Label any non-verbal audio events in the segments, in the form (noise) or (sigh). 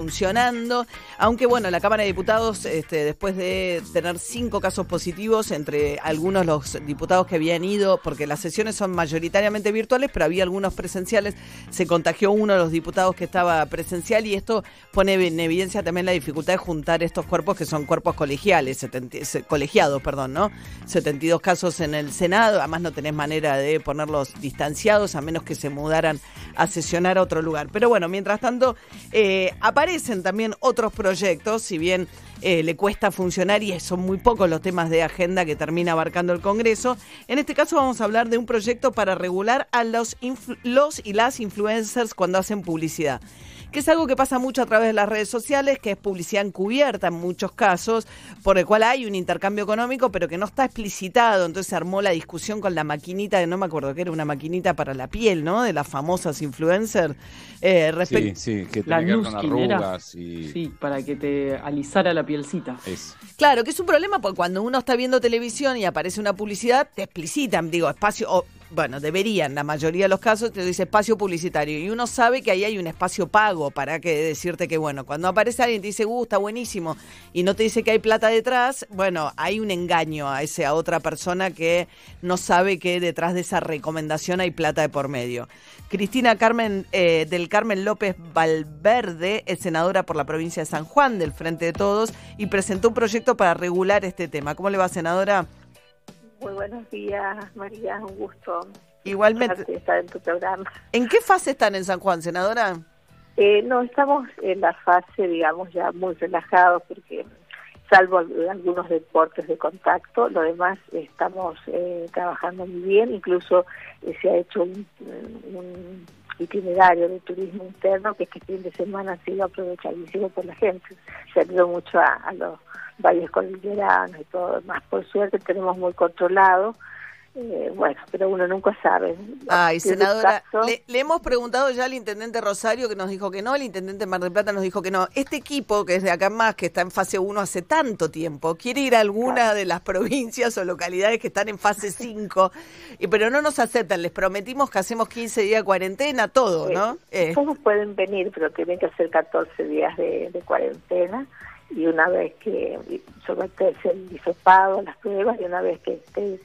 funcionando, aunque bueno, la Cámara de Diputados, este, después de tener cinco casos positivos entre algunos los diputados que habían ido, porque las sesiones son mayoritariamente virtuales, pero había algunos presenciales, se contagió uno de los diputados que estaba presencial y esto pone en evidencia también la dificultad de juntar estos cuerpos que son cuerpos colegiales, colegiados, perdón, ¿no? 72 casos en el Senado, además no tenés manera de ponerlos distanciados a menos que se mudaran a sesionar a otro lugar. Pero bueno, mientras tanto, eh, aparece aparecen también otros proyectos, si bien eh, le cuesta funcionar y son muy pocos los temas de agenda que termina abarcando el Congreso. En este caso vamos a hablar de un proyecto para regular a los, los y las influencers cuando hacen publicidad que es algo que pasa mucho a través de las redes sociales, que es publicidad encubierta en muchos casos, por el cual hay un intercambio económico, pero que no está explicitado. Entonces se armó la discusión con la maquinita, de, no me acuerdo que era una maquinita para la piel, ¿no? De las famosas influencers. Eh, sí, sí, que tiene que ver con arrugas y... Sí, para que te alisara la pielcita. Claro, que es un problema porque cuando uno está viendo televisión y aparece una publicidad, te explicitan, digo, espacio bueno, deberían, la mayoría de los casos te dice espacio publicitario y uno sabe que ahí hay un espacio pago para que decirte que, bueno, cuando aparece alguien y te dice, uh, está buenísimo y no te dice que hay plata detrás, bueno, hay un engaño a esa otra persona que no sabe que detrás de esa recomendación hay plata de por medio. Cristina Carmen eh, del Carmen López Valverde es senadora por la provincia de San Juan del Frente de Todos y presentó un proyecto para regular este tema. ¿Cómo le va, senadora? Muy buenos días, María, un gusto. Igualmente. Estar en tu programa. ¿En qué fase están en San Juan, senadora? Eh, no, estamos en la fase, digamos, ya muy relajados porque salvo algunos deportes de contacto, lo demás estamos eh, trabajando muy bien, incluso eh, se ha hecho un, itinerario de turismo interno que este fin de semana ha sido aprovechadísimo por la gente, se ido mucho a los valles cordilleranos y todo más. Por suerte tenemos muy controlado. Eh, bueno, pero uno nunca sabe. Ay, senadora, le, hemos preguntado ya al intendente Rosario que nos dijo que no, el intendente Mar del Plata nos dijo que no. Este equipo, que es de acá más, que está en fase 1 hace tanto tiempo, quiere ir a alguna de las (laughs) provincias o localidades que están en fase (laughs) 5, y, pero no nos aceptan. Les prometimos que hacemos 15 días de cuarentena, todo, ¿no? Eh. Todos pueden venir, pero tienen que hacer 14 días de, de cuarentena y una vez que someterse el disopado, las pruebas, y una vez que esté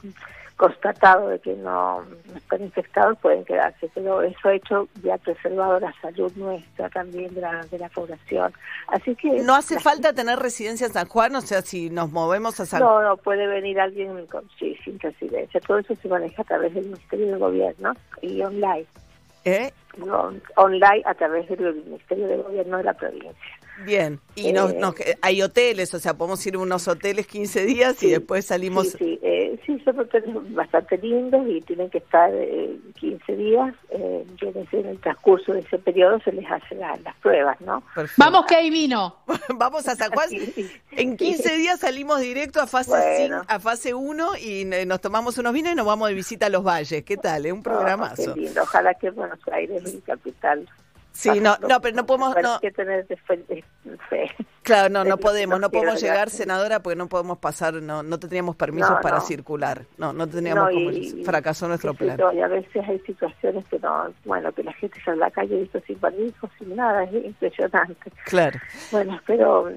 constatado de que no, están infectados, pueden quedarse. Pero eso ha hecho ya preservado la salud nuestra también de la, de la población. Así que... ¿No hace falta tener residencia en San Juan? O sea, si nos movemos a San No, no, puede venir alguien con, sí, sin residencia. Todo eso se maneja a través del Ministerio de Gobierno y online. ¿Eh? online a través del Ministerio de Gobierno de la provincia. Bien, y eh, hay hoteles, o sea, podemos ir a unos hoteles 15 días y después salimos... Sí, sí, eh, sí, son hoteles bastante lindos y tienen que estar eh, 15 días, eh, en el transcurso de ese periodo se les hacen las pruebas, ¿no? Vamos que hay vino. (laughs) Vamos a San Juan. en 15 días salimos directo a fase a fase 1 y nos tomamos unos vinos y nos vamos de visita a los valles. ¿Qué tal? Es un programazo. Ojalá que Buenos Aires, mi capital, Sí, no, no, pero no podemos. No. Que tener fe. Claro, no, no podemos, no podemos llegar, senadora, porque no podemos pasar, no, no teníamos permisos para circular. No, no teníamos como fracasó nuestro plan. y a veces hay situaciones que no, bueno, que la gente sale a la calle visto sin permisos, sin nada, es impresionante. Claro. Bueno, pero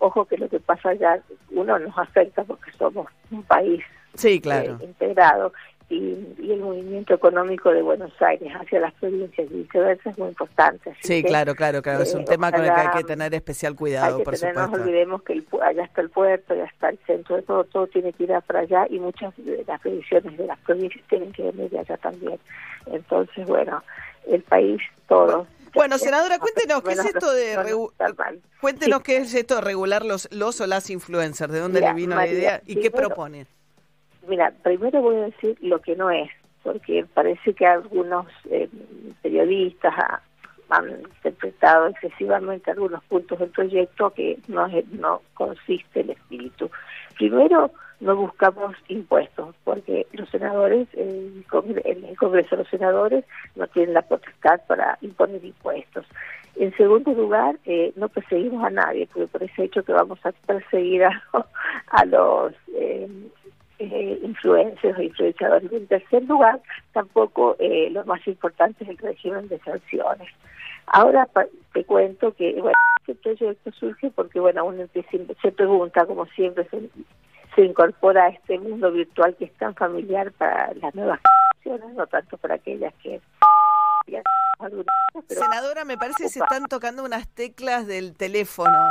ojo que lo que pasa allá, uno nos afecta porque somos un país sí, claro. Eh, integrado y, el movimiento económico de Buenos Aires hacia las provincias y viceversa es muy importante. sí, claro, claro, claro. es un eh, tema con el que hay que tener especial cuidado, por supuesto. No olvidemos que allá está el puerto, allá está el centro de todo, todo tiene que ir para allá y muchas de las previsiones de las provincias tienen que venir de allá también. Entonces, bueno, el país todo. Bueno, senadora, cuéntenos qué es esto de cuéntenos qué es esto de regular los los o las influencers, de dónde le vino la idea y qué propone. Mira, primero voy a decir lo que no es, porque parece que algunos eh, periodistas han interpretado excesivamente algunos puntos del proyecto que no, no consiste el espíritu. Primero, no buscamos impuestos, porque los senadores, el, Congreso de los Senadores no tienen la potestad para imponer impuestos. En segundo lugar, eh, no perseguimos a nadie, porque por ese hecho que vamos a perseguir a (laughs) los eh, influencers o influenciadores. En tercer lugar, tampoco eh, lo más importante es el régimen de sanciones. Ahora te cuento que bueno, este proyecto surge porque bueno uno se pregunta como siempre se, se incorpora a este mundo virtual que es tan familiar para las nuevas generaciones, no tanto para aquellas que Senadora, me parece que se están tocando unas teclas del teléfono.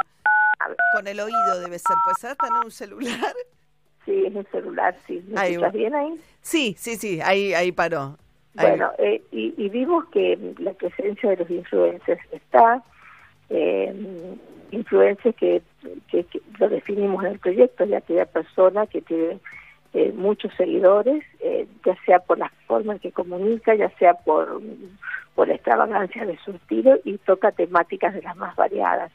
Con el oído debe ser. ¿Puede ser en un celular? Sí, es celular, sí. ¿Me escuchas bien ahí? Sí, sí, sí, ahí, ahí paró. Bueno, eh, y, y, vimos que la presencia de los influencers está, eh, influencers que, que, lo definimos en el proyecto, ya aquella persona que tiene eh, muchos seguidores, eh, ya sea por la forma en que comunica, ya sea por, por la extravagancia de su estilo y toca temáticas de las más variadas.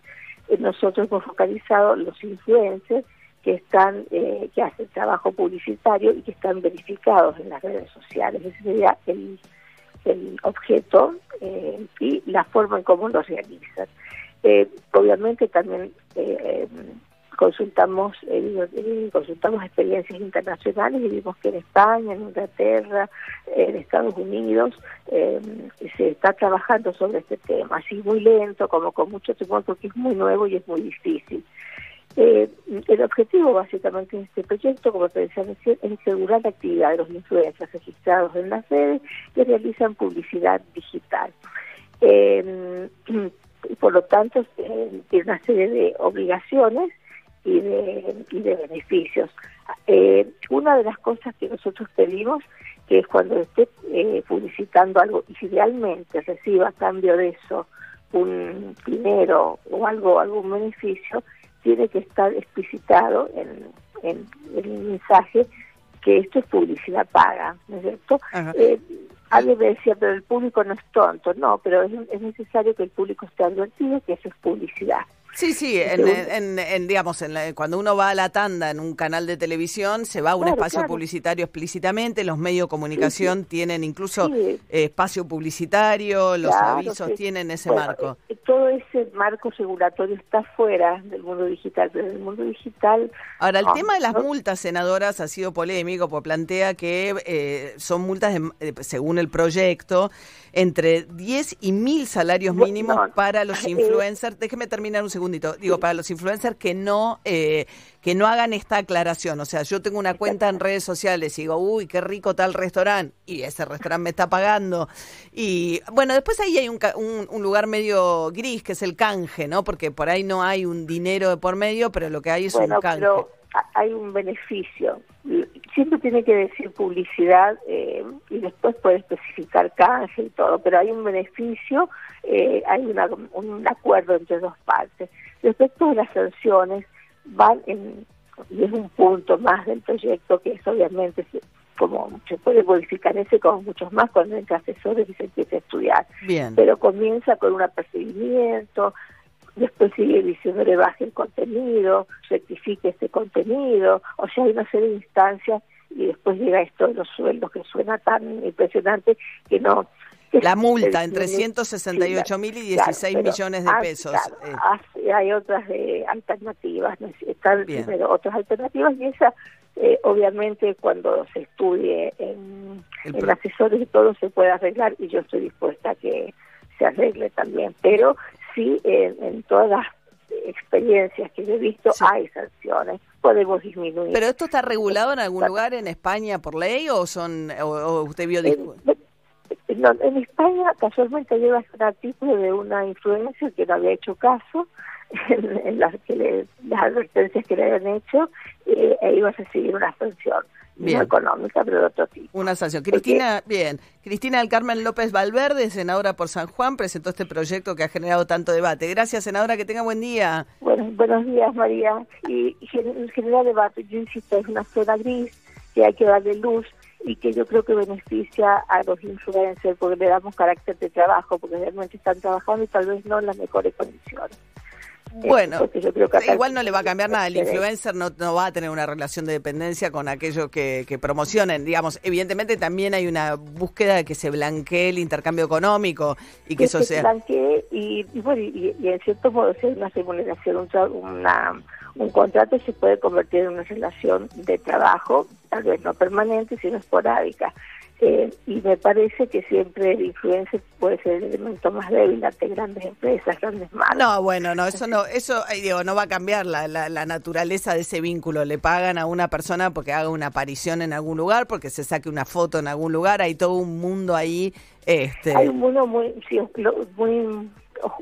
nosotros hemos focalizado los influencers que están eh, que hacen trabajo publicitario y que están verificados en las redes sociales. Ese sería el, el objeto eh, y la forma en cómo lo realizan. Eh, obviamente también consultamos consultamos experiencias internacionales y vimos que en España, en Inglaterra, en Estados Unidos se está trabajando sobre este tema, así muy lento, como con mucho temor, porque es muy nuevo y es muy difícil. Eh, el objetivo básicamente de este proyecto, como te decía es asegurar la actividad de los influencers registrados en las redes que realizan publicidad digital. Eh, y por lo tanto, eh, tiene una serie de obligaciones y de, y de beneficios. Eh, una de las cosas que nosotros pedimos, que es cuando esté eh, publicitando algo y idealmente reciba a cambio de eso un dinero o algo, algún beneficio, tiene que estar explicitado en, en, el mensaje que esto es publicidad paga, ¿no es cierto? Eh, alguien me decía, pero el público no es tonto, no, pero es, es necesario que el público esté advertido que eso es publicidad. Sí, sí, (laughs) en, digamos, en cuando uno va a la tanda en un canal de televisión, se va a un espacio publicitario explícitamente, los medios de comunicación tienen incluso eh, espacio publicitario, los avisos tienen ese marco. Eh, todo ese marco regulatorio está fuera del mundo digital, pero en el mundo digital... Ahora, el tema de las multas, senadoras, ha sido polémico, porque plantea que eh, son multas, según el proyecto, entre 10 y 1000 salarios mínimos para los (laughs) influencers. Déjeme terminar un segundito. Digo, para los influencers que no eh, que no hagan esta aclaración. O sea, yo tengo una cuenta en redes sociales y digo, uy, qué rico tal restaurante, y ese restaurante me está pagando. Y bueno, después ahí hay un, un, lugar medio gris, que es el canje, ¿no? Porque por ahí no hay un dinero de por medio, pero lo que hay es un canje. Pero hay un beneficio. Siempre tiene que decir publicidad eh, y después puede especificar canje y todo, pero hay un beneficio, eh, hay un acuerdo entre dos partes. Respecto a las sanciones, van en, y es un punto más del proyecto que es obviamente como se puede modificar ese como muchos más cuando entra asesores y se empieza a estudiar. Bien. Pero comienza con un apercibimiento, después sigue diciendo le baje el contenido, rectifique este contenido, o sea, hay una serie de instancias y después llega esto de los sueldos que suena tan impresionante que no... la multa entre 168 mil y 16 millones de pesos. Eh. hay otras eh, alternativas, están primero otras alternativas y esa eh, obviamente cuando se estudie en, en asesores y todo se puede arreglar y yo estoy dispuesta a que se arregle también, pero sí en, todas las experiencias que he visto hay sanciones podemos disminuir. Pero esto está regulado en algún lugar en España por ley o son o, usted vio en, en España casualmente lleva un artículo de una influencia que no había hecho caso (laughs) en, las que las advertencias que le habían hecho eh, e iba a recibir una sanción no económica, pero de otro tipo. Una sanción. Cristina, bien. Cristina del Carmen López Valverde, senadora por San Juan, presentó este proyecto que ha generado tanto debate. Gracias, senadora, que tenga buen día. Bueno, buenos días, María. Y, generar debate, yo insisto, es una zona gris que hay que darle luz y que yo creo que beneficia a los influencers porque le damos carácter de trabajo, porque realmente están trabajando y tal vez no en las mejores condiciones. Bueno, igual no le va a cambiar nada. El influencer no, no, va a tener una relación de dependencia con aquellos que, que, promocionen. Digamos, evidentemente también hay una búsqueda de que se blanquee el intercambio económico y que, eso sea. blanquee y, bueno, y, en cierto modo, si hay una remuneración, una, un contrato se puede convertir en una relación de trabajo, tal vez no permanente, sino esporádica. Eh, y me parece que siempre el influencer puede ser el elemento más débil ante grandes empresas, grandes marcas. No, bueno, no, eso no, eso digo, no va a cambiar la, la, naturaleza de ese vínculo. Le pagan a una persona porque haga una aparición en algún lugar, porque se saque una foto en algún lugar, hay todo un mundo ahí. Este... Hay un mundo muy, muy,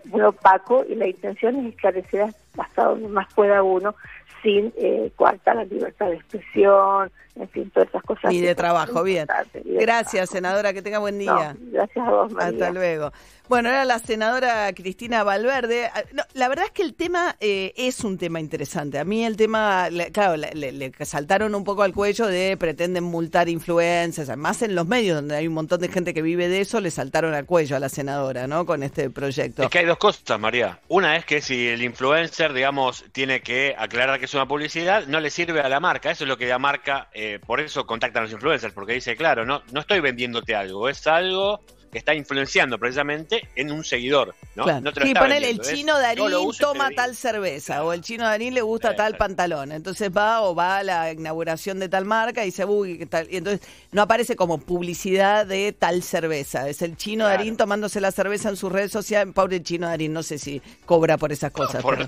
muy opaco y la intención es esclarecer hasta donde más pueda uno sin eh, coartar la libertad de expresión, en fin, todas esas cosas. Y de trabajo, bien. Gracias, senadora, que tenga buen día. gracias a vos, María. Hasta luego. Bueno, era la senadora Cristina Valverde. Ah, la verdad es que el tema eh, es un tema interesante. A mí el tema, claro, le, saltaron un poco al cuello de pretenden multar influencers, además en los medios donde hay un montón de gente que vive de eso, le saltaron al cuello a la senadora, ¿no? Con este proyecto. Es que hay dos cosas, María. Una es que si el influencer, digamos, tiene que aclarar que es una publicidad, no le sirve a la marca. Eso es lo que la marca, eh, por eso contactan a los influencers, porque dice, claro, no, no estoy vendiéndote algo, es algo que está influenciando precisamente en un seguidor. ¿no? Claro. sí, ponele el chino Darín toma tal cerveza o el chino Darín le gusta tal pantalón. Entonces va o va a la inauguración de tal marca y dice, uy, tal. Y entonces no aparece como publicidad de tal cerveza. Es el chino Darín tomándose la cerveza en sus redes sociales. Pobre chino Darín, no sé si cobra por esas cosas. por,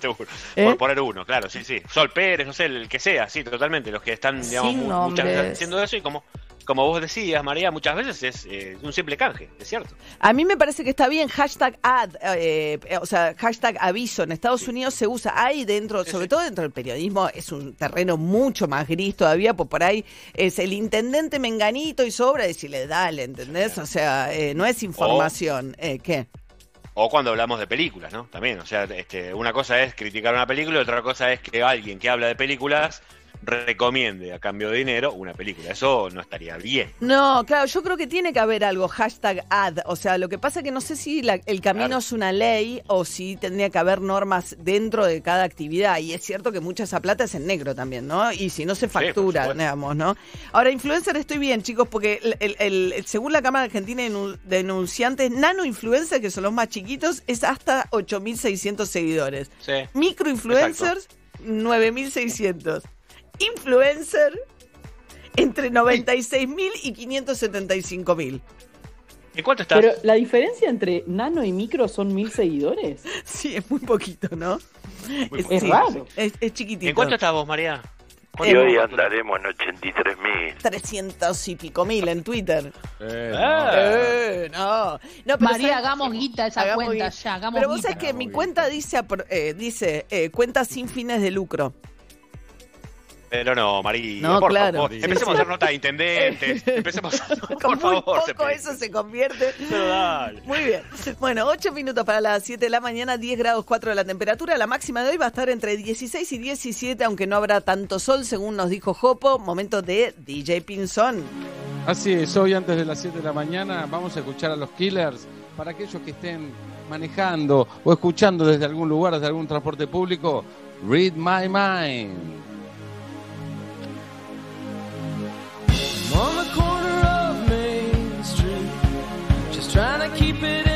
¿Eh? poner uno, claro, sí, sí. Sol Pérez, no sé, el que sea, sí, totalmente. Los que están, digamos, muchas veces haciendo eso y como como vos decías, María, muchas veces es eh, un simple canje, es cierto. A mí me parece que está bien hashtag ad, eh, o sea, hashtag aviso. En Estados Unidos se usa ahí dentro, sobre todo dentro del periodismo, es un terreno mucho más gris todavía, pues por ahí es el intendente menganito y sobra decirle, dale, ¿entendés? O sea, eh, no es información. ¿Qué? O cuando hablamos de películas, ¿no? También, o sea, este, una cosa es criticar una película y otra cosa es que alguien que habla de películas recomiende a cambio de dinero una película. Eso no estaría bien. No, claro, yo creo que tiene que haber algo, hashtag ad. O sea, lo que pasa es que no sé si el camino es una ley o si tendría que haber normas dentro de cada actividad. Y es cierto que mucha esa plata es en negro también, ¿no? Y si no se factura, digamos, ¿no? Ahora, influencer estoy bien, chicos, porque el, según la Cámara Argentina de Denunciantes, nano influencer, que son los más chiquitos, es hasta 8.600 seguidores. Sí. Micro influencers, 9.600 influencer entre 96 mil y 575 mil. ¿En cuánto estás? Pero la diferencia entre nano y micro son mil seguidores. (laughs) Sí, es muy poquito, ¿no? es, raro. Es, chiquitito. ¿En cuánto estás vos, María? Y hoy andaremos en 83 mil. 300 y pico mil en Twitter. Eh, eh no. María, hagamos guita esa cuenta ya. Hagamos pero vos sabés que mi cuenta dice, eh, dice eh, cuenta sin fines de lucro. Pero no, María, no, por claro. favor. Empecemos a hacer nota de intendentes. (laughs) Empecemos a... Por favor. poco eso se convierte. Muy bien. Bueno, 8 minutos para las 7 de la mañana, 10 grados 4 de la temperatura. La máxima de hoy va a estar entre 16 y 17, aunque no habrá tanto sol, según nos dijo Jopo. Momento de DJ Pinzón. Así es, hoy antes de las 7 de la mañana vamos a escuchar a los Killers. Para aquellos que estén manejando o escuchando desde algún lugar, desde algún transporte público, Read My Mind. keep it